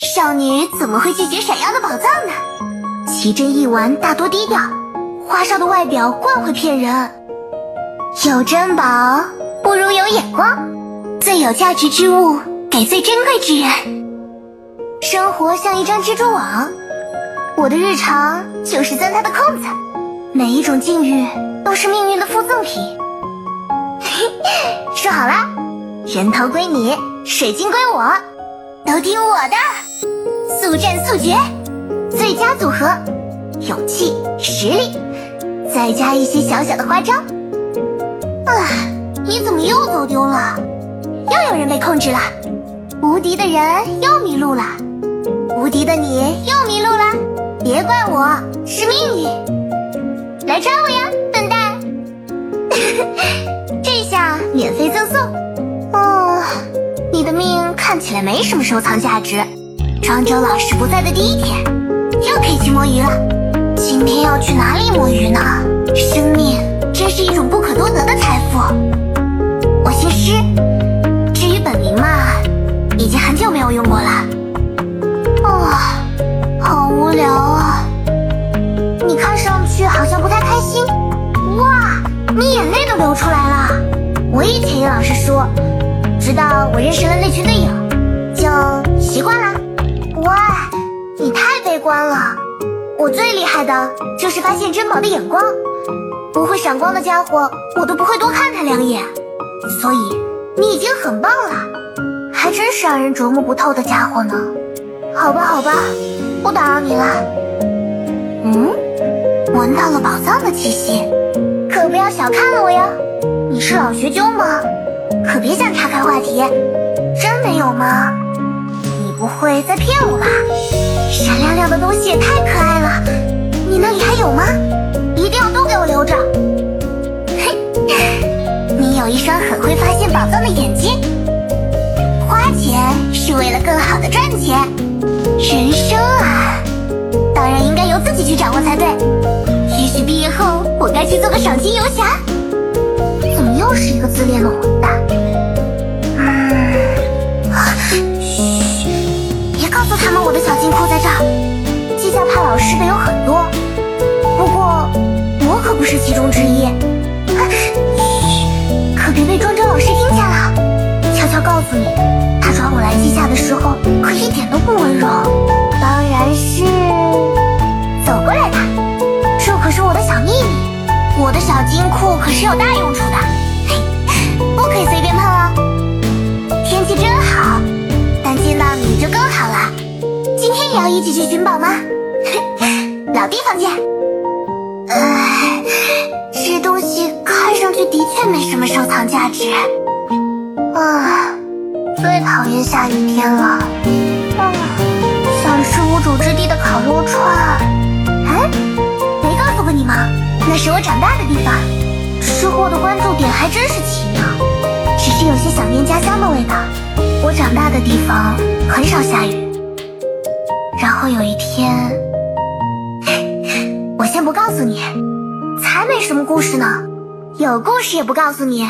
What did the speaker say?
少女怎么会拒绝闪耀的宝藏呢？奇珍异玩大多低调，花哨的外表惯会骗人。有珍宝不如有眼光，最有价值之物给最珍贵之人。生活像一张蜘蛛网，我的日常就是钻它的空子。每一种境遇都是命运的附赠品。说好了，人头归你，水晶归我，都听我的。速战速决，最佳组合，勇气、实力，再加一些小小的花招。啊，你怎么又走丢了？又有人被控制了。无敌的人又迷路了，无敌的你又迷路了。别怪我，是命运。来抓我呀，笨蛋！这下免费赠送。哦，你的命看起来没什么收藏价值。庄周老师不在的第一天，又可以去摸鱼了。今天要去哪里摸鱼呢？生命真是一种不可多得的财富。我姓施，至于本名嘛，已经很久没有用过了。哦，好无聊啊！你看上去好像不太开心。哇，你眼泪都流出来了。我以前也老是说，直到我认识了那群队友，就习惯了。喂，你太悲观了。我最厉害的就是发现珍宝的眼光，不会闪光的家伙，我都不会多看他两眼。所以你已经很棒了，还真是让人琢磨不透的家伙呢。好吧，好吧，不打扰你了。嗯，闻到了宝藏的气息，可不要小看了我哟。你是老学究吗？可别想岔开话题。真没有吗？不会在骗我吧？闪亮亮的东西也太可爱了。你那里还有吗？一定要都给我留着。嘿，你有一双很会发现宝藏的眼睛。花钱是为了更好的赚钱。人生啊，当然应该由自己去掌握才对。也许毕业后我该去做个赏金游侠。怎么又是一个自恋的中之一。嘘，可别被庄周老师听见了。悄悄告诉你，他抓我来稷下的时候，可一点都不温柔。当然是走过来的，这可是我的小秘密。我的小金库可是有大用处的，不可以随便碰哦。天气真好，但见到你就更好了。今天也要一起去寻宝吗？老地方见。唉，藏价值。啊，最讨厌下雨天了。啊，想吃无主之地的烤肉串。哎，没告诉过你吗？那是我长大的地方。吃货的关注点还真是奇妙，只是有些想念家乡的味道。我长大的地方很少下雨。然后有一天，我先不告诉你，才没什么故事呢。有故事也不告诉你。